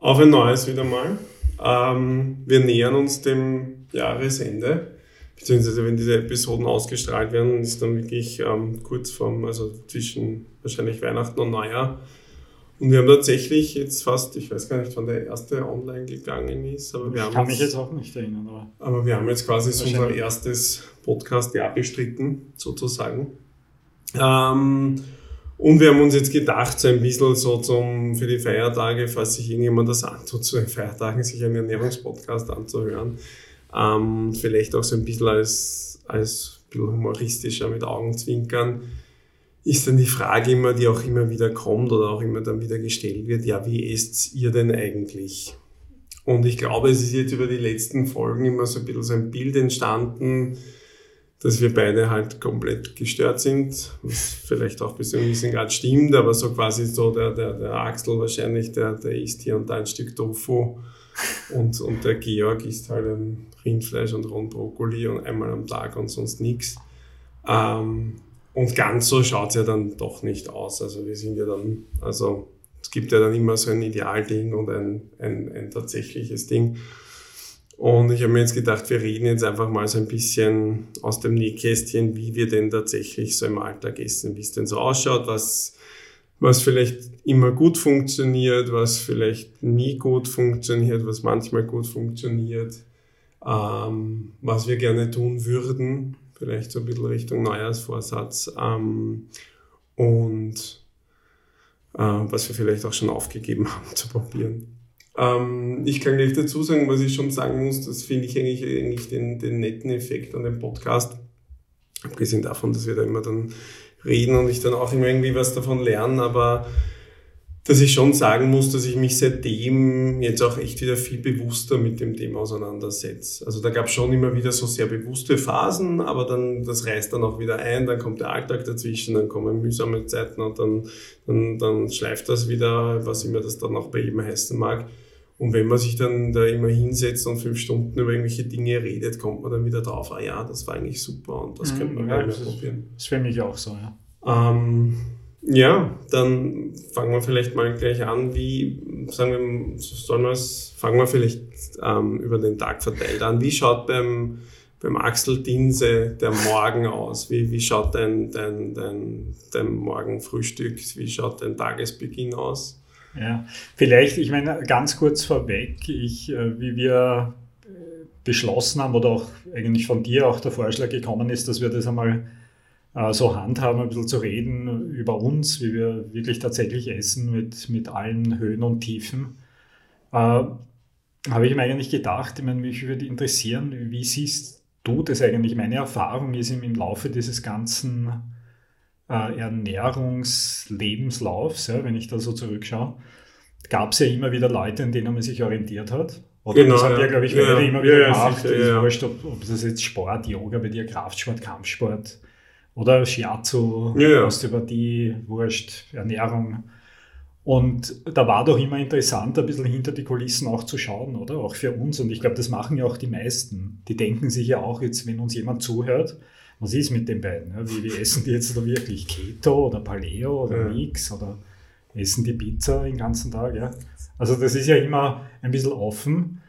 Auf ein neues wieder mal. Ähm, wir nähern uns dem Jahresende. Beziehungsweise, wenn diese Episoden ausgestrahlt werden, ist dann wirklich ähm, kurz vorm, also zwischen wahrscheinlich Weihnachten und Neujahr. Und wir haben tatsächlich jetzt fast, ich weiß gar nicht, wann der erste online gegangen ist, aber wir ich haben. kann mich jetzt auch nicht erinnern, aber. Aber wir haben jetzt quasi so unser erstes Podcast-Jahr bestritten, sozusagen. Ähm, und wir haben uns jetzt gedacht, so ein bisschen so zum, für die Feiertage, falls sich irgendjemand das antut, zu den Feiertagen sich einen Ernährungspodcast anzuhören, ähm, vielleicht auch so ein bisschen als, als bisschen humoristischer mit Augenzwinkern, ist dann die Frage immer, die auch immer wieder kommt oder auch immer dann wieder gestellt wird, ja, wie esst ihr denn eigentlich? Und ich glaube, es ist jetzt über die letzten Folgen immer so ein bisschen so ein Bild entstanden, dass wir beide halt komplett gestört sind, was vielleicht auch bis zu einem gewissen Grad stimmt, aber so quasi so der, der, der Axel wahrscheinlich, der, der isst hier und da ein Stück Tofu und, und der Georg isst halt ein Rindfleisch und Rundbrokkoli und einmal am Tag und sonst nichts. Ähm, und ganz so schaut es ja dann doch nicht aus. Also wir sind ja dann, also es gibt ja dann immer so ein Idealding und ein, ein, ein tatsächliches Ding. Und ich habe mir jetzt gedacht, wir reden jetzt einfach mal so ein bisschen aus dem Nähkästchen, wie wir denn tatsächlich so im Alltag essen, wie es denn so ausschaut, was, was vielleicht immer gut funktioniert, was vielleicht nie gut funktioniert, was manchmal gut funktioniert, ähm, was wir gerne tun würden, vielleicht so ein bisschen Richtung Neujahrsvorsatz ähm, und äh, was wir vielleicht auch schon aufgegeben haben zu probieren. Ähm, ich kann gleich dazu sagen, was ich schon sagen muss, das finde ich eigentlich, eigentlich den, den netten Effekt an dem Podcast. Abgesehen davon, dass wir da immer dann reden und ich dann auch immer irgendwie was davon lerne, aber dass ich schon sagen muss, dass ich mich seitdem jetzt auch echt wieder viel bewusster mit dem Thema auseinandersetze. Also da gab es schon immer wieder so sehr bewusste Phasen, aber dann das reißt dann auch wieder ein, dann kommt der Alltag dazwischen, dann kommen mühsame Zeiten und dann, dann, dann schleift das wieder, was immer das dann auch bei jedem heißen mag. Und wenn man sich dann da immer hinsetzt und fünf Stunden über irgendwelche Dinge redet, kommt man dann wieder drauf, ah ja, das war eigentlich super und das mhm, könnte man ja, mal probieren. Das wäre mich auch so, ja. Ähm, ja, dann fangen wir vielleicht mal gleich an. Wie, sagen wir, sollen wir es, fangen wir vielleicht ähm, über den Tag verteilt an. Wie schaut beim, beim Axel Dinse der Morgen aus? Wie, wie schaut dein, dein, dein, dein Morgenfrühstück, wie schaut dein Tagesbeginn aus? Ja, vielleicht, ich meine, ganz kurz vorweg, ich, äh, wie wir äh, beschlossen haben oder auch eigentlich von dir auch der Vorschlag gekommen ist, dass wir das einmal äh, so handhaben, ein bisschen zu reden über uns, wie wir wirklich tatsächlich essen mit, mit allen Höhen und Tiefen. Äh, habe ich mir eigentlich gedacht, ich meine, mich würde interessieren, wie siehst du das eigentlich? Meine Erfahrung ist im, im Laufe dieses ganzen äh, Ernährungslebenslaufs, ja, wenn ich da so zurückschaue, gab es ja immer wieder Leute, an denen man sich orientiert hat. Oder genau, das haben ja, glaube ich, ja, immer wieder ja, gemacht. Sicher, ja. Wurscht, ob, ob, das jetzt Sport, Yoga bei dir, Kraftsport, Kampfsport oder Shiatsu, ja, Osteopathie, Wurscht, Ernährung. Und da war doch immer interessant, ein bisschen hinter die Kulissen auch zu schauen, oder? Auch für uns. Und ich glaube, das machen ja auch die meisten. Die denken sich ja auch jetzt, wenn uns jemand zuhört, was ist mit den beiden? Wie, wie essen die jetzt da wirklich? Keto oder Paleo oder ja. Mix oder essen die Pizza den ganzen Tag? Ja? Also das ist ja immer ein bisschen offen.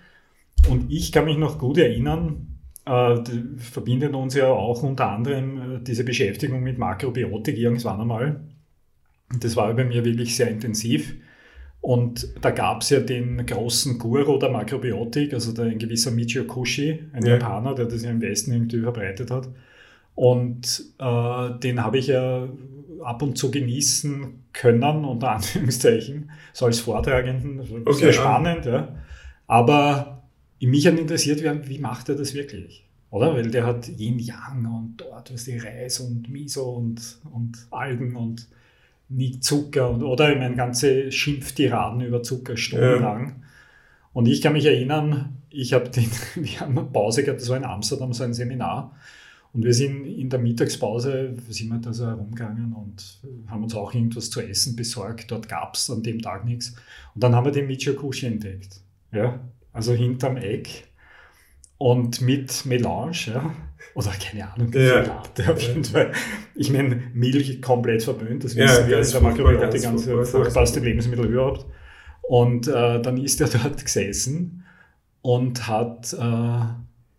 Und ich kann mich noch gut erinnern, äh, verbindet uns ja auch unter anderem äh, diese Beschäftigung mit Makrobiotik irgendwann einmal. Das war bei mir wirklich sehr intensiv. Und da gab es ja den großen Guru der Makrobiotik, also der, ein gewisser Michio Kushi, ein ja. Japaner, der das ja im Westen irgendwie verbreitet hat. Und äh, den habe ich ja ab und zu genießen können, unter Anführungszeichen, so als Vortragenden. Okay, sehr spannend, ja. ja. Aber mich hat interessiert, wie, wie macht er das wirklich? Oder? Weil der hat Yin Yang und dort was die Reis und Miso und, und Algen und nie Zucker und oder ich meine ganze Schimpftiraden über Zucker stundenlang. Ja. Und ich kann mich erinnern, ich habe den, wir haben eine Pause gehabt, das war in Amsterdam so ein Seminar. Und wir sind in der Mittagspause, sind wir da so herumgegangen und haben uns auch irgendwas zu essen besorgt. Dort gab es an dem Tag nichts. Und dann haben wir den Michio Kushi entdeckt. Ja, also hinterm Eck und mit Melange, ja. Oder keine Ahnung, ja. Latte auf jeden Fall. Ich meine, Milch komplett verböhnt, das wissen ja, wir, das ist der Makrobiotik ganz furchtbarste Lebensmittel überhaupt. Und äh, dann ist er dort gesessen und hat äh,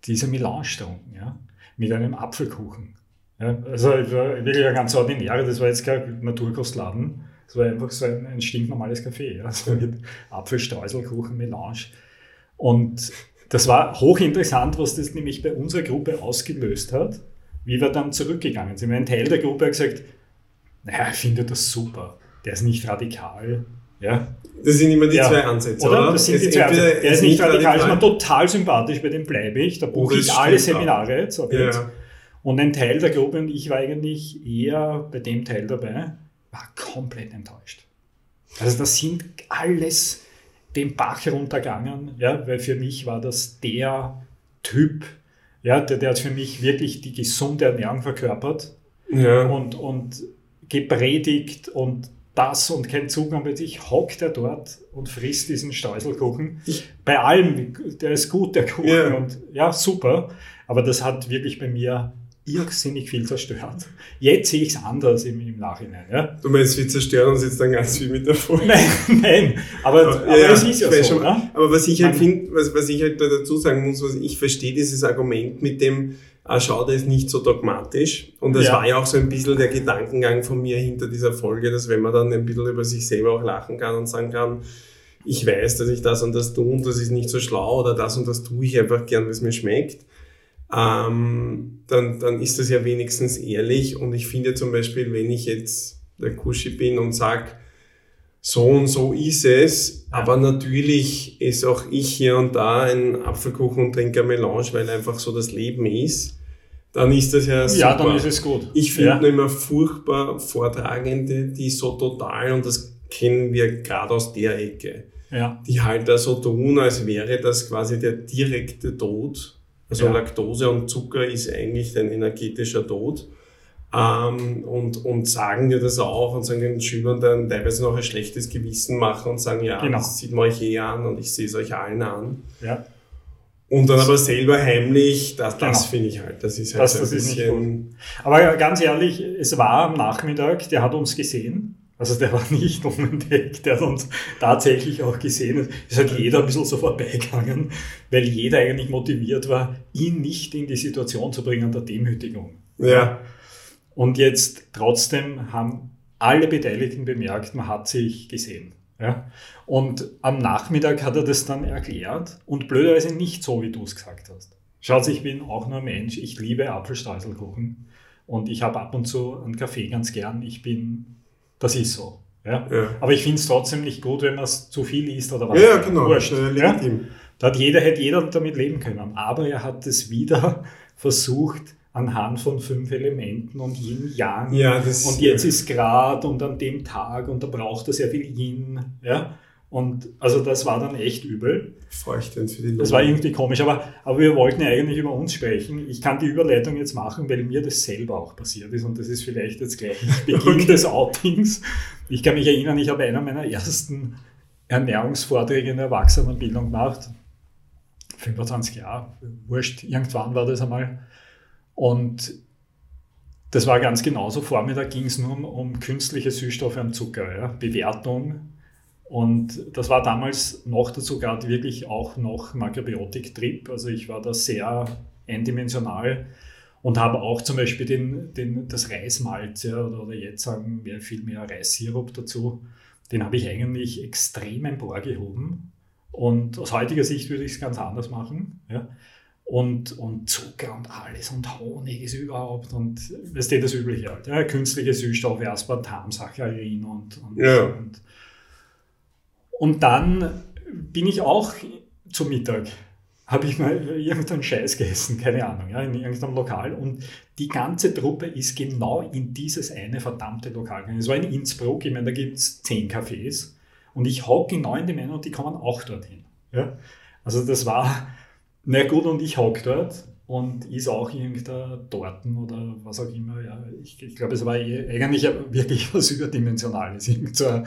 diese Melange getrunken, ja, mit einem Apfelkuchen. Ja, also wirklich ein ganz ordinäre, das war jetzt kein Naturkostladen, das war einfach so ein, ein stinknormales Café, ja, also mit Apfelstreuselkuchen, Melange. Und das war hochinteressant, was das nämlich bei unserer Gruppe ausgelöst hat, wie wir dann zurückgegangen sind. Ein Teil der Gruppe hat gesagt, naja, ich finde das super, der ist nicht radikal, ja. Das sind immer die ja. zwei Ansätze, oder? oder? Das sind es die zwei Ansätze. Der ist nicht radikal, ist mir total sympathisch, bei dem bleibe ich. Da buche ich alle Seminare jetzt, ja. jetzt. Und ein Teil der Gruppe, und ich war eigentlich eher bei dem Teil dabei, war komplett enttäuscht. Also das sind alles den Bach runtergegangen, ja, weil für mich war das der Typ, ja, der, der hat für mich wirklich die gesunde Ernährung verkörpert ja. und, und gepredigt und das und kein Zugang mit sich, hockt er dort und frisst diesen Streuselkuchen. Bei allem, der ist gut, der Kuchen ja. und ja, super. Aber das hat wirklich bei mir irrsinnig viel zerstört. Jetzt sehe ich es anders im, im Nachhinein. Ja? Du meinst, wir zerstören uns jetzt dann ganz viel mit der Folge? Nein, nein, aber, aber, aber ja, es ist ja so. Schon, ne? Aber was ich halt finde, was, was ich halt dazu sagen muss, was ich verstehe dieses Argument mit dem, ah, schau, der ist nicht so dogmatisch. Und das ja. war ja auch so ein bisschen der Gedankengang von mir hinter dieser Folge, dass wenn man dann ein bisschen über sich selber auch lachen kann und sagen kann, ich weiß, dass ich das und das tue und das ist nicht so schlau oder das und das tue ich einfach gern, weil es mir schmeckt, ähm, dann, dann ist das ja wenigstens ehrlich. Und ich finde zum Beispiel, wenn ich jetzt der Kuschi bin und sag so und so ist es, aber natürlich ist auch ich hier und da ein Apfelkuchen und trinke Melange, weil einfach so das Leben ist, dann ist das ja super. Ja, dann ist es gut. Ich finde ja. immer furchtbar Vortragende, die so total, und das kennen wir gerade aus der Ecke, ja. die halt da so tun, als wäre das quasi der direkte Tod. Also ja. Laktose und Zucker ist eigentlich ein energetischer Tod ähm, und, und sagen dir das auch und sagen den Schülern dann teilweise noch ein schlechtes Gewissen machen und sagen, ja, genau. das sieht man euch eh an und ich sehe es euch allen an. Ja. Und dann aber selber heimlich, das, das genau. finde ich halt, das ist halt das, so ein das bisschen... Aber ganz ehrlich, es war am Nachmittag, der hat uns gesehen, also der war nicht unentdeckt, der hat uns tatsächlich auch gesehen. Es hat jeder ein bisschen so vorbeigegangen, weil jeder eigentlich motiviert war, ihn nicht in die Situation zu bringen der Demütigung. Ja. Und jetzt trotzdem haben alle Beteiligten bemerkt, man hat sich gesehen. Ja? Und am Nachmittag hat er das dann erklärt und blöderweise nicht so, wie du es gesagt hast. Schaut, ich bin auch nur ein Mensch, ich liebe Apfelstreuselkuchen und ich habe ab und zu einen Kaffee ganz gern. Ich bin, das ist so. Ja? ja. Aber ich finde es trotzdem nicht gut, wenn man es zu viel isst oder was. Ja, genau. Wurscht, äh, legitim. Ja? Da hat jeder, hätte jeder damit leben können. Aber er hat es wieder versucht, anhand von fünf Elementen und Yin, Yang. Ja, das, und jetzt ist Grad und an dem Tag und da braucht er sehr viel Yin. Ja? Und also das war dann echt übel. Feuchtend für die Lunge. Das war irgendwie komisch, aber, aber wir wollten ja eigentlich über uns sprechen. Ich kann die Überleitung jetzt machen, weil mir das selber auch passiert ist und das ist vielleicht jetzt gleich Beginn okay. des Outings. Ich kann mich erinnern, ich habe einer meiner ersten Ernährungsvorträge in der Erwachsenenbildung gemacht. 25 Jahre, wurscht, irgendwann war das einmal. Und das war ganz genauso. Vormittag ging es nur um, um, künstliche Süßstoffe und Zucker, ja, Bewertung. Und das war damals noch dazu gerade wirklich auch noch Makrobiotik-Trip. Also ich war da sehr eindimensional und habe auch zum Beispiel den, den, das Reismalz ja, oder, oder jetzt sagen wir viel mehr Reissirup dazu. Den habe ich eigentlich extrem emporgehoben. Und aus heutiger Sicht würde ich es ganz anders machen. Ja und, und Zucker und alles und Honig ist überhaupt und es steht das Übliche halt. Ja, künstliche Süßstoffe, Aspartam, Saccharin und, und, ja. und, und dann bin ich auch zum Mittag, habe ich mal irgendeinen Scheiß gegessen, keine Ahnung, ja, in irgendeinem Lokal und die ganze Truppe ist genau in dieses eine verdammte Lokal gegangen. Es war in Innsbruck, ich meine, da gibt es zehn Cafés und ich hocke genau in die Männer und die kommen auch dorthin. Ja? Also das war na gut, und ich hock dort und ist auch irgendein Torten oder was auch immer. Ja, ich, ich glaube, es war eh, eigentlich wirklich was Überdimensionales. Irgend so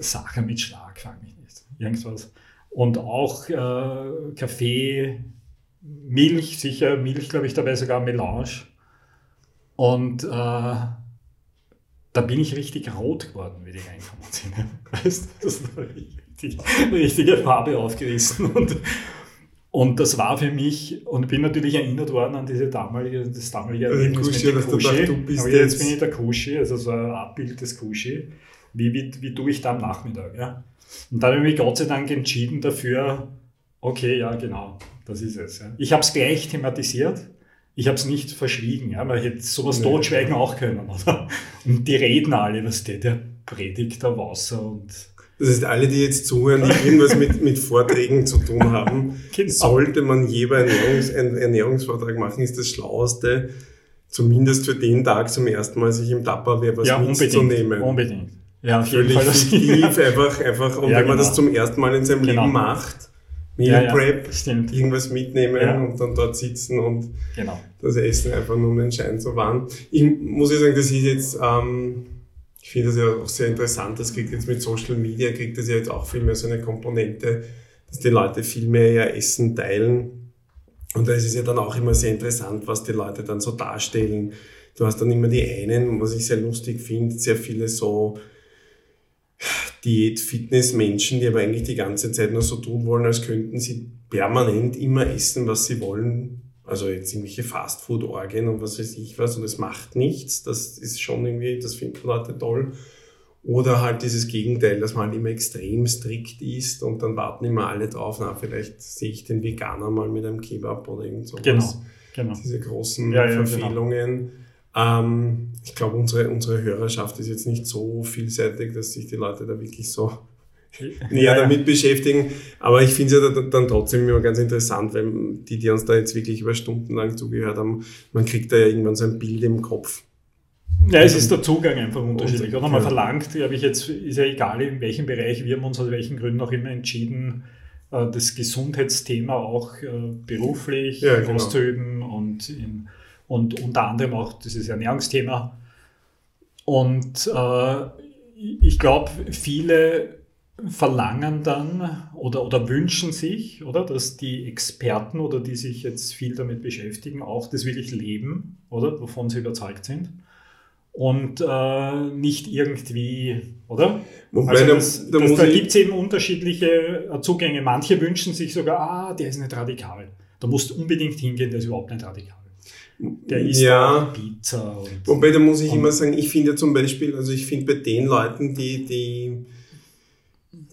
Sache mit Schlag, fange ich nicht. Irgendwas. Und auch äh, Kaffee, Milch, sicher Milch, glaube ich, dabei sogar Melange. Und äh, da bin ich richtig rot geworden, wie die reinkommen sind. Weißt du, das war richtig die richtige Farbe aufgerissen. Und, und das war für mich, und bin natürlich erinnert worden an diese damalige, das damalige Erlebnis Kushi, mit dem Kushi. Gedacht, du bist Aber jetzt, jetzt bin ich der Kushi, also so ein Abbild des Kushi. Wie, wie, wie tue ich da am Nachmittag? Ja? Und dann habe ich mich Gott sei Dank entschieden dafür, okay, ja, genau, das ist es. Ja. Ich habe es gleich thematisiert. Ich habe es nicht verschwiegen. Ja. Man hätte sowas nee. totschweigen auch können. Oder? Und die reden alle, was der, der predigt da Wasser und das heißt, alle, die jetzt zuhören, die irgendwas mit, mit Vorträgen zu tun haben, genau. sollte man jeweils Ernährungs, einen Ernährungsvortrag machen, ist das Schlauste, zumindest für den Tag zum ersten Mal sich im Tupperware was ja, mitzunehmen. Unbedingt. Ja, Völlig fiktiv, einfach, einfach. Und ja, wenn man das genau. zum ersten Mal in seinem genau. Leben macht, Meal ja, Prep, stimmt. irgendwas mitnehmen und dann dort sitzen und genau. das Essen einfach nur um den Schein zu wahren. Ich muss ja sagen, das ist jetzt, ähm, ich finde das ja auch sehr interessant, das kriegt jetzt mit Social Media, kriegt das ja jetzt auch viel mehr so eine Komponente, dass die Leute viel mehr ihr Essen teilen. Und da ist es ja dann auch immer sehr interessant, was die Leute dann so darstellen. Du hast dann immer die einen, was ich sehr lustig finde, sehr viele so Diät-Fitness-Menschen, die aber eigentlich die ganze Zeit nur so tun wollen, als könnten sie permanent immer essen, was sie wollen, also jetzt irgendwelche Fastfood-Orgien und was weiß ich was und es macht nichts. Das ist schon irgendwie, das finden Leute toll. Oder halt dieses Gegenteil, dass man halt immer extrem strikt ist und dann warten immer alle drauf, na, vielleicht sehe ich den Veganer mal mit einem Kebab oder irgend sowas. Genau, genau. Diese großen ja, ja, genau. Verfehlungen. Genau. Ähm, ich glaube, unsere, unsere Hörerschaft ist jetzt nicht so vielseitig, dass sich die Leute da wirklich so näher damit beschäftigen. Aber ich finde es ja dann trotzdem immer ganz interessant, weil die, die uns da jetzt wirklich über Stunden lang zugehört haben, man kriegt da ja irgendwann so ein Bild im Kopf. Ja, es ist der Zugang einfach unterschiedlich. Oder man verlangt, glaube ich, jetzt ist ja egal, in welchem Bereich wir haben uns aus welchen Gründen auch immer entschieden, äh, das Gesundheitsthema auch äh, beruflich ja, genau. auszuüben und, in, und unter anderem auch dieses Ernährungsthema. Und äh, ich glaube, viele verlangen dann oder, oder wünschen sich, oder, dass die Experten oder die sich jetzt viel damit beschäftigen, auch das wirklich leben, oder, wovon sie überzeugt sind. Und äh, nicht irgendwie, oder? Wobei, also das, da, da, da gibt es eben unterschiedliche äh, Zugänge. Manche wünschen sich sogar, ah, der ist nicht radikal. Da musst du unbedingt hingehen, der ist überhaupt nicht radikal. Der isst ja. Pizza. Und, Wobei, da muss ich immer sagen, ich finde zum Beispiel, also ich finde bei den Leuten, die, die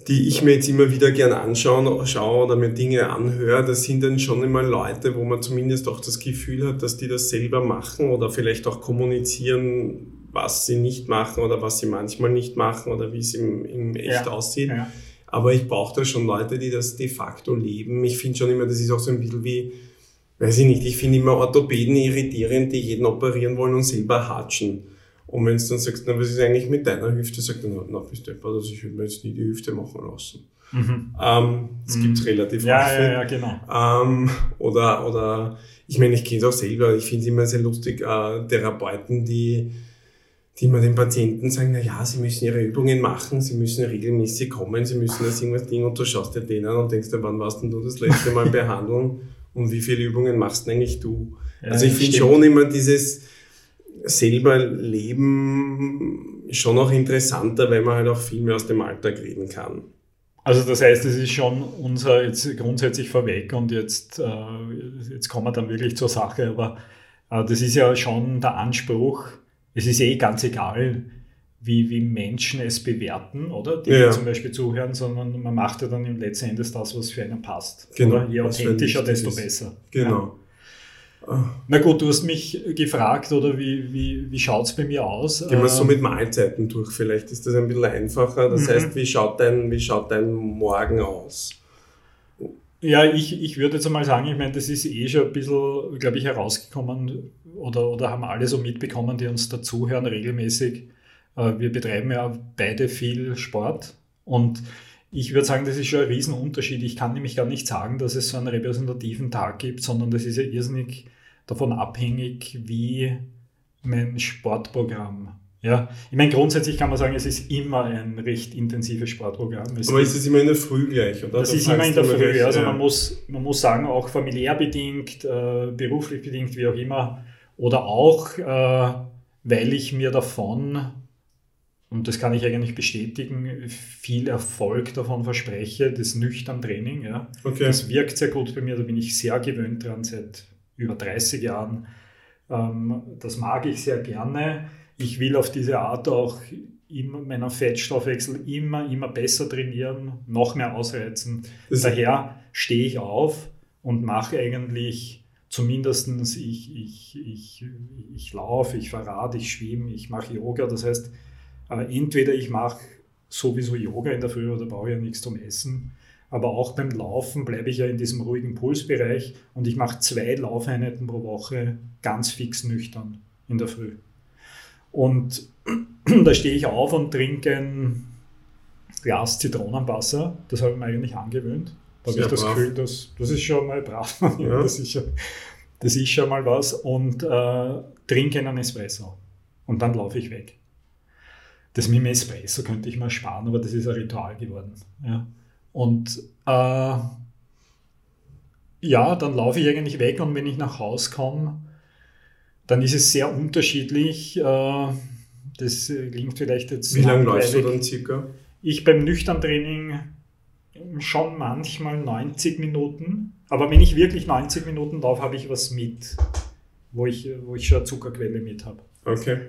die ich mir jetzt immer wieder gern anschaue schaue oder mir Dinge anhöre, das sind dann schon immer Leute, wo man zumindest auch das Gefühl hat, dass die das selber machen oder vielleicht auch kommunizieren, was sie nicht machen oder was sie manchmal nicht machen oder wie es im, im Echt ja. aussieht. Ja. Aber ich brauche da schon Leute, die das de facto leben. Ich finde schon immer, das ist auch so ein bisschen wie, weiß ich nicht, ich finde immer Orthopäden irritierend, die jeden operieren wollen und selber hatschen. Und wenn du dann sagst, na, was ist eigentlich mit deiner Hüfte, sagt er, na, bist du also ich würde mir jetzt nie die Hüfte machen lassen. Mhm. Ähm, das mhm. gibt's relativ ja, häufig. Ja, ja, genau. Ähm, oder, oder, ich meine, ich kenne es auch selber, ich finde es immer sehr lustig, äh, Therapeuten, die, die immer den Patienten sagen, na ja, sie müssen ihre Übungen machen, sie müssen regelmäßig kommen, sie müssen das irgendwas Ding und du schaust dir den an und denkst dir, wann warst denn du das letzte Mal behandeln und wie viele Übungen machst eigentlich du? Ja, also ich finde schon immer dieses, selber leben schon auch interessanter, weil man halt auch viel mehr aus dem Alltag reden kann. Also das heißt, es ist schon unser jetzt grundsätzlich vorweg und jetzt, äh, jetzt kommen wir dann wirklich zur Sache, aber äh, das ist ja schon der Anspruch, es ist eh ganz egal, wie, wie Menschen es bewerten, oder? Die ja. zum Beispiel zuhören, sondern man macht ja dann im letzten Endes das, was für einen passt. Genau. Oder? Je authentischer, desto besser. Genau. Ja. Na gut, du hast mich gefragt, oder wie, wie, wie schaut es bei mir aus? Gehen wir so ähm, mit Mahlzeiten durch, vielleicht ist das ein bisschen einfacher. Das mhm. heißt, wie schaut, dein, wie schaut dein Morgen aus? Ja, ich, ich würde jetzt einmal sagen, ich meine, das ist eh schon ein bisschen, glaube ich, herausgekommen oder, oder haben alle so mitbekommen, die uns dazuhören regelmäßig. Äh, wir betreiben ja beide viel Sport und ich würde sagen, das ist schon ein Riesenunterschied. Ich kann nämlich gar nicht sagen, dass es so einen repräsentativen Tag gibt, sondern das ist ja irrsinnig davon abhängig, wie mein Sportprogramm. Ja, ich meine, grundsätzlich kann man sagen, es ist immer ein recht intensives Sportprogramm. Es Aber ist es immer in der Früh gleich, oder? Das, das ist immer in der Früh. Recht, also ja. man, muss, man muss sagen, auch familiär bedingt, äh, beruflich bedingt, wie auch immer. Oder auch, äh, weil ich mir davon und das kann ich eigentlich bestätigen, viel Erfolg davon verspreche, das nüchtern Training. Ja. Okay. Das wirkt sehr gut bei mir, da bin ich sehr gewöhnt dran seit über 30 Jahren. Ähm, das mag ich sehr gerne. Ich will auf diese Art auch immer meinen Fettstoffwechsel immer, immer besser trainieren, noch mehr ausreizen. Das Daher stehe ich auf und mache eigentlich zumindest ich, ich, ich, ich laufe, ich fahre Rad, ich schwimme, ich mache Yoga. Das heißt, äh, entweder ich mache sowieso Yoga in der Früh oder brauche ja nichts zum Essen. Aber auch beim Laufen bleibe ich ja in diesem ruhigen Pulsbereich und ich mache zwei Laufeinheiten pro Woche ganz fix nüchtern in der Früh. Und da stehe ich auf und trinke ein Glas Zitronenwasser. Das habe ich mir eigentlich angewöhnt. Da habe ich das brav. Gefühl, das, das ist schon mal brav. Ja. Das, ist schon, das ist schon mal was. Und äh, trinke einen Espresso. Und dann laufe ich weg. Das mit dem Espresso könnte ich mal sparen, aber das ist ein Ritual geworden. Ja. Und äh, ja, dann laufe ich eigentlich weg und wenn ich nach Hause komme, dann ist es sehr unterschiedlich. Äh, das klingt vielleicht jetzt. Wie lange läufst du dann circa? Ich beim Nüchtern-Training schon manchmal 90 Minuten. Aber wenn ich wirklich 90 Minuten laufe, habe ich was mit, wo ich, wo ich schon eine Zuckerquelle mit habe. Okay.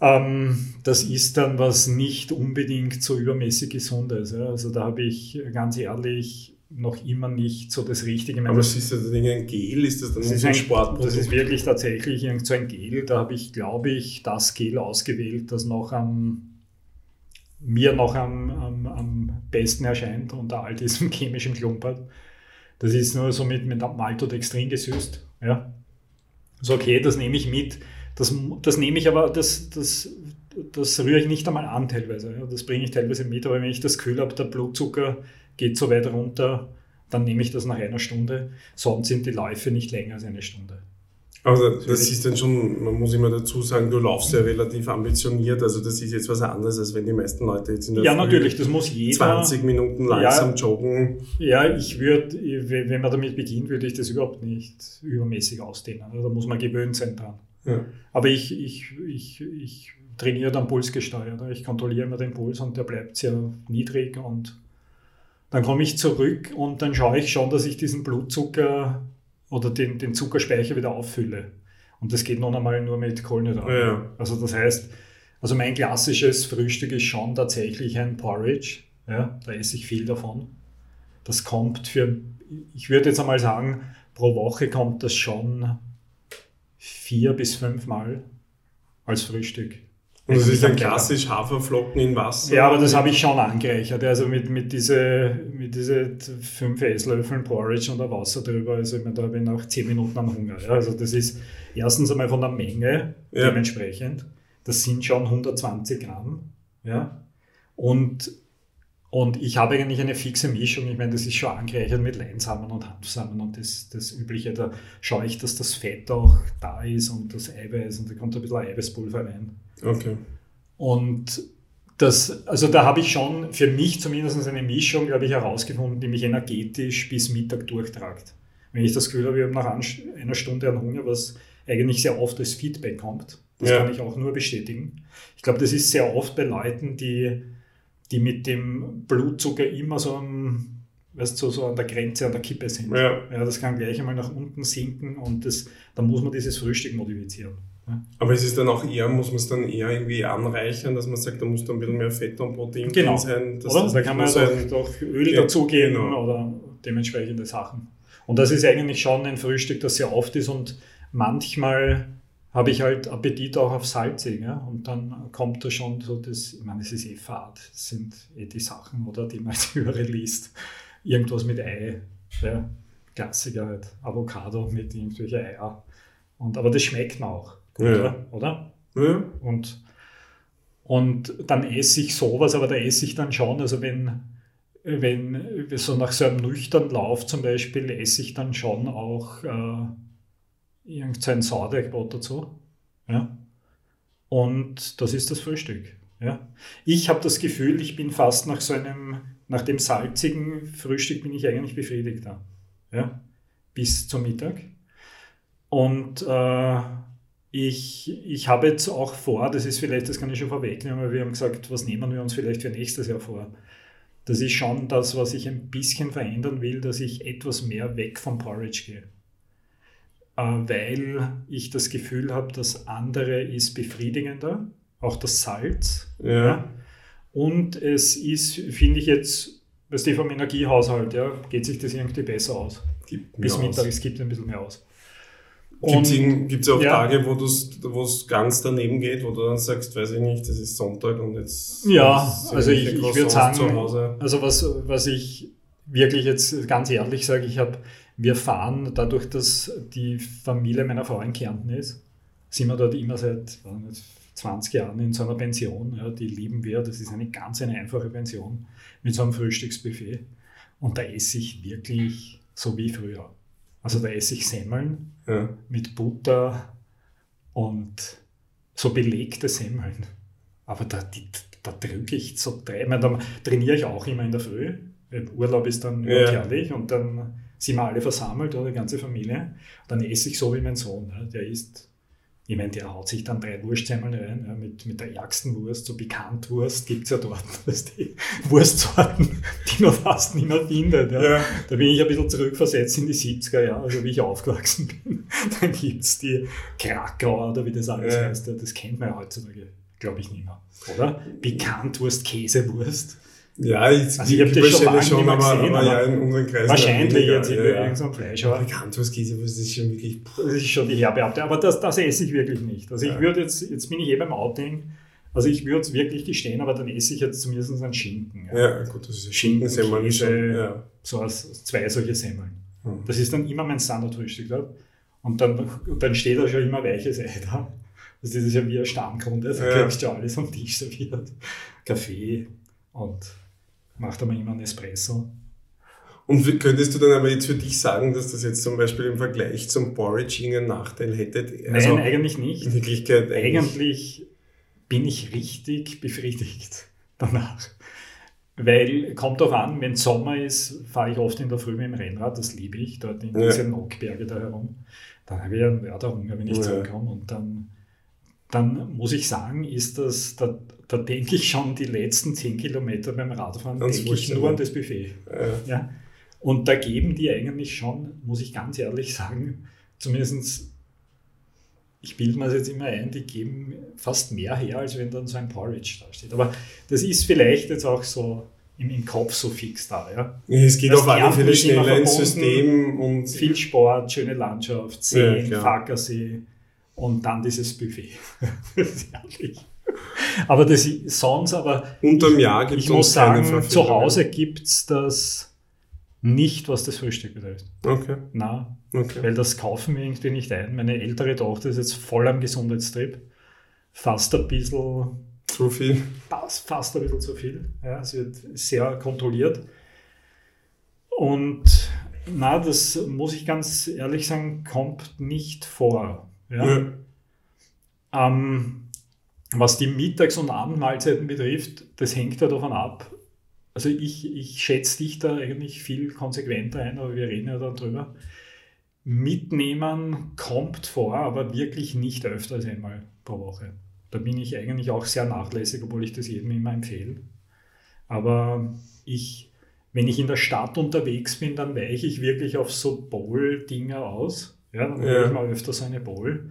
Ähm, das ist dann was nicht unbedingt so übermäßig Gesundes. Ja. Also da habe ich ganz ehrlich noch immer nicht so das Richtige. Aber was ist das denn ein Gel? Ist das dann das so ein Sport? Das ist wirklich tatsächlich irgend so ein Gel. Da habe ich, glaube ich, das Gel ausgewählt, das noch am mir noch am, am, am besten erscheint unter all diesem chemischen Klumpert. Das ist nur so mit, mit Maltodextrin gesüßt. Ja. So, okay, das nehme ich mit. Das, das nehme ich aber, das, das, das rühre ich nicht einmal an teilweise. Ja. Das bringe ich teilweise mit, aber wenn ich das Gefühl habe, der Blutzucker geht so weit runter, dann nehme ich das nach einer Stunde. Sonst sind die Läufe nicht länger als eine Stunde. Also das ist dann schon, man muss immer dazu sagen, du laufst ja relativ ambitioniert, also das ist jetzt was anderes, als wenn die meisten Leute jetzt in der Ja, Früh natürlich, das muss jeder. 20 Minuten langsam ja, joggen. Ja, ich würde, wenn man damit beginnt, würde ich das überhaupt nicht übermäßig ausdehnen. Also da muss man gewöhnt sein dran. Ja. Aber ich, ich, ich, ich trainiere dann pulsgesteuert. Ich kontrolliere immer den Puls und der bleibt sehr niedrig und dann komme ich zurück und dann schaue ich schon, dass ich diesen Blutzucker oder den, den Zuckerspeicher wieder auffülle. Und das geht noch einmal nur mit Kohlenhydraten. Ja. Also das heißt, also mein klassisches Frühstück ist schon tatsächlich ein Porridge. Ja, da esse ich viel davon. Das kommt für, ich würde jetzt einmal sagen, pro Woche kommt das schon vier bis fünf Mal als Frühstück. Und das ist dann klassisch Haferflocken in Wasser? Ja, aber das habe ich schon angereichert. Also mit, mit diese, mit diese fünf Esslöffeln Porridge und Wasser drüber. Also ich meine, da habe ich nach zehn Minuten an Hunger. Ja, also das ist erstens einmal von der Menge ja. dementsprechend. Das sind schon 120 Gramm. Ja. Und, und ich habe eigentlich eine fixe Mischung. Ich meine, das ist schon angereichert mit Leinsamen und Hanfsamen und das, das Übliche. Da schaue ich, dass das Fett auch da ist und das Eiweiß und da kommt ein bisschen Eiweißpulver rein. Okay. Und das, also da habe ich schon für mich zumindest eine Mischung, glaube ich, herausgefunden, die mich energetisch bis Mittag durchtragt. Wenn ich das Gefühl habe, ich habe nach einer Stunde an Hunger, was eigentlich sehr oft als Feedback kommt, das ja. kann ich auch nur bestätigen. Ich glaube, das ist sehr oft bei Leuten, die, die mit dem Blutzucker immer so, am, weißt, so, so an der Grenze, an der Kippe sind. Ja. ja das kann gleich einmal nach unten sinken und das, da muss man dieses Frühstück modifizieren. Aber ist es dann auch eher, muss man es dann eher irgendwie anreichern, dass man sagt, da muss dann ein bisschen mehr Fett und Protein genau. sein? Oder? Da kann man doch, doch Öl ja, dazugeben genau. oder dementsprechende Sachen. Und das ist eigentlich schon ein Frühstück, das sehr oft ist und manchmal habe ich halt Appetit auch auf salzig. Ja? Und dann kommt da schon so das, ich meine, es ist eh fad, das sind eh die Sachen, oder, die man überall liest. Irgendwas mit Ei, ja? Klassiker halt, Avocado mit irgendwelchen Eier. Und, aber das schmeckt mir auch. Ja. Oder? Ja. Und, und dann esse ich sowas, aber da esse ich dann schon, also wenn, wenn so nach so einem nüchternen Lauf zum Beispiel, esse ich dann schon auch äh, irgendein Sauerteigbrot dazu. Ja? Und das ist das Frühstück. Ja? Ich habe das Gefühl, ich bin fast nach so einem, nach dem salzigen Frühstück bin ich eigentlich befriedigter. Ja? Bis zum Mittag. Und äh, ich, ich habe jetzt auch vor, das ist vielleicht, das kann ich schon vorwegnehmen, weil wir haben gesagt, was nehmen wir uns vielleicht für nächstes Jahr vor? Das ist schon das, was ich ein bisschen verändern will, dass ich etwas mehr weg vom Porridge gehe. Äh, weil ich das Gefühl habe, das andere ist befriedigender, auch das Salz. Ja. ja. Und es ist, finde ich jetzt, weißt du, vom Energiehaushalt, ja, geht sich das irgendwie besser aus. Bis Mittag, es gibt ein bisschen mehr aus. Gibt es auch ja. Tage, wo es ganz daneben geht, wo du dann sagst, weiß ich nicht, das ist Sonntag und jetzt. Ja, also ich, ich würde sagen, also was, was ich wirklich jetzt ganz ehrlich sage, ich habe, wir fahren dadurch, dass die Familie meiner Frau in Kärnten ist, sind wir dort immer seit 20 Jahren in so einer Pension. Ja, die lieben wir. Das ist eine ganz eine einfache Pension mit so einem Frühstücksbuffet. Und da esse ich wirklich so wie früher. Also da esse ich Semmeln ja. mit Butter und so belegte Semmeln. Aber da, die, da drücke ich so dreimal. Da trainiere ich auch immer in der Früh. Urlaub ist dann ja. herrlich und dann sind wir alle versammelt, oder die ganze Familie. Dann esse ich so wie mein Sohn. Der isst ich meine, der haut sich dann drei Wurstsemmeln rein, ja, mit, mit der ärgsten Wurst, so Bekanntwurst gibt es ja dort, dass die Wurstsorten, die man fast nicht mehr findet. Ja. ja. Da bin ich ein bisschen zurückversetzt in die 70er Jahre, also wie ich aufgewachsen bin. Dann gibt es die Krakauer oder wie das alles ja. heißt. Das kennt man ja heutzutage, glaube ich, nicht mehr. Oder? Bekanntwurst, Käsewurst. Ja, ich, also ich habe das schon lange schon, aber, gesehen, aber, ja, in unseren Kreisen. Wahrscheinlich jetzt in ja, ja. irgendeinem Fleisch. Aber Bekanntwurstkäse, das ist schon wirklich. Das ist schon die herbe Arte, aber das, das esse ich wirklich nicht. Also ich würde jetzt, jetzt bin ich eh beim Outing, also ich würde es wirklich gestehen, aber dann esse ich jetzt zumindest einen Schinken. Ja, ja gut, das ist Schinken, Semmeln schon, ja. so als zwei solche Semmeln. Hm. Das ist dann immer mein Standardfrühstück. Und dann, dann steht da schon immer weiches Ei da. Also das ist ja wie ein Stammkunde, da ja. kriegst du alles am Tisch serviert. Kaffee und macht aber immer einen Espresso. Und könntest du dann aber jetzt für dich sagen, dass das jetzt zum Beispiel im Vergleich zum Porridge einen Nachteil hätte? Also Nein, eigentlich nicht. In Wirklichkeit eigentlich, eigentlich bin ich richtig befriedigt danach. Weil, kommt auch an, wenn Sommer ist, fahre ich oft in der Früh mit dem Rennrad, das liebe ich, dort in ja. diesen Nockberge da herum. Dann habe ich einen Mörderhunger, wenn ich ja. zurückkomme und dann dann muss ich sagen, ist das, da, da denke ich schon die letzten zehn Kilometer beim Radfahren, Ganz denke ich nur an das Buffet. Ja. ja. Und da geben die eigentlich schon, muss ich ganz ehrlich sagen, zumindest, ich bilde mir das jetzt immer ein, die geben fast mehr her, als wenn dann so ein Porridge da steht. Aber das ist vielleicht jetzt auch so im, Kopf so fix da. Ja. Es geht auf alle Fälle schneller ins System und. Viel Sport, schöne Landschaft, Seen, ja, Fackersee und dann dieses Buffet. ist. Aber das sonst, aber unterm Jahr gibt es Ich muss sagen, zu Hause gibt es das nicht, was das Frühstück betrifft. Okay. Na, okay. weil das kaufen wir irgendwie nicht ein. Meine ältere Tochter ist jetzt voll am Gesundheitstrip. Fast ein bisschen zu viel. Fast, fast ein bisschen zu viel. Ja, es wird sehr kontrolliert. Und na, das muss ich ganz ehrlich sagen, kommt nicht vor. Ja? Ähm, was die Mittags- und Abendmahlzeiten betrifft, das hängt ja davon ab. Also ich, ich schätze dich da eigentlich viel konsequenter ein, aber wir reden ja dann drüber. Mitnehmen kommt vor, aber wirklich nicht öfter als einmal pro Woche. Da bin ich eigentlich auch sehr nachlässig, obwohl ich das jedem immer empfehle. Aber ich, wenn ich in der Stadt unterwegs bin, dann weiche ich wirklich auf so Bowl-Dinger aus. Ja, dann ja. ich mal öfter so eine Bowl.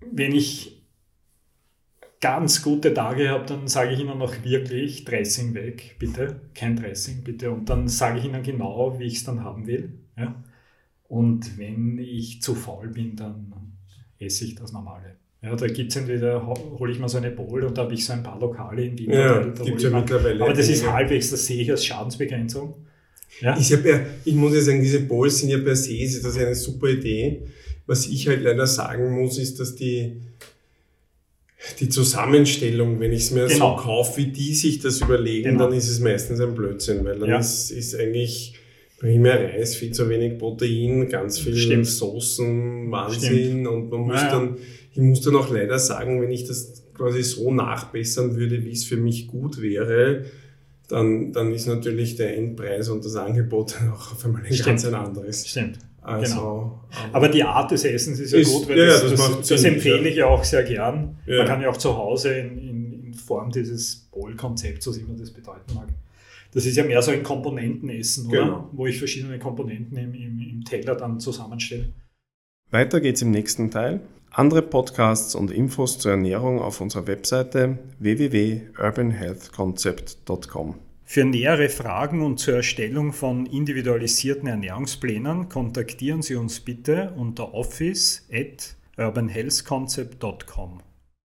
Wenn ich ganz gute Tage habe, dann sage ich ihnen noch wirklich Dressing weg, bitte, kein Dressing, bitte. Und dann sage ich ihnen genau, wie ich es dann haben will. Ja? Und wenn ich zu faul bin, dann esse ich das Normale. Ja, da gibt es entweder, hole ich mal so eine Bowl und da habe ich so ein paar Lokale in Wien. Ja, gibt ja mittlerweile. Aber das ist halbwegs, das sehe ich als Schadensbegrenzung. Ja? Ich, ja, ich muss ja sagen, diese Bowls sind ja per se, ist das eine super Idee. Was ich halt leider sagen muss, ist, dass die, die Zusammenstellung, wenn ich es mir genau. so kaufe, wie die sich das überlegen, genau. dann ist es meistens ein Blödsinn, weil dann ja. ist, ist eigentlich primär Reis, viel zu wenig Protein, ganz viel Stimmt. Soßen, Wahnsinn Stimmt. und man muss ja, dann, ich muss dann auch leider sagen, wenn ich das quasi so nachbessern würde, wie es für mich gut wäre, dann, dann ist natürlich der Endpreis und das Angebot auch auf einmal ein Stimmt. ganz ein anderes. Stimmt. Also, genau. Aber die Art des Essens ist ja ist, gut, weil ja, das, das, das, das empfehle ich ja auch sehr gern. Ja. Man kann ja auch zu Hause in, in, in Form dieses Bowl-Konzepts, was immer das bedeuten mag. Das ist ja mehr so ein Komponentenessen, oder? Genau. Wo ich verschiedene Komponenten im, im, im Teller dann zusammenstelle. Weiter geht's im nächsten Teil. Andere Podcasts und Infos zur Ernährung auf unserer Webseite www.urbanhealthconcept.com. Für nähere Fragen und zur Erstellung von individualisierten Ernährungsplänen kontaktieren Sie uns bitte unter office at urbanhealthconcept.com.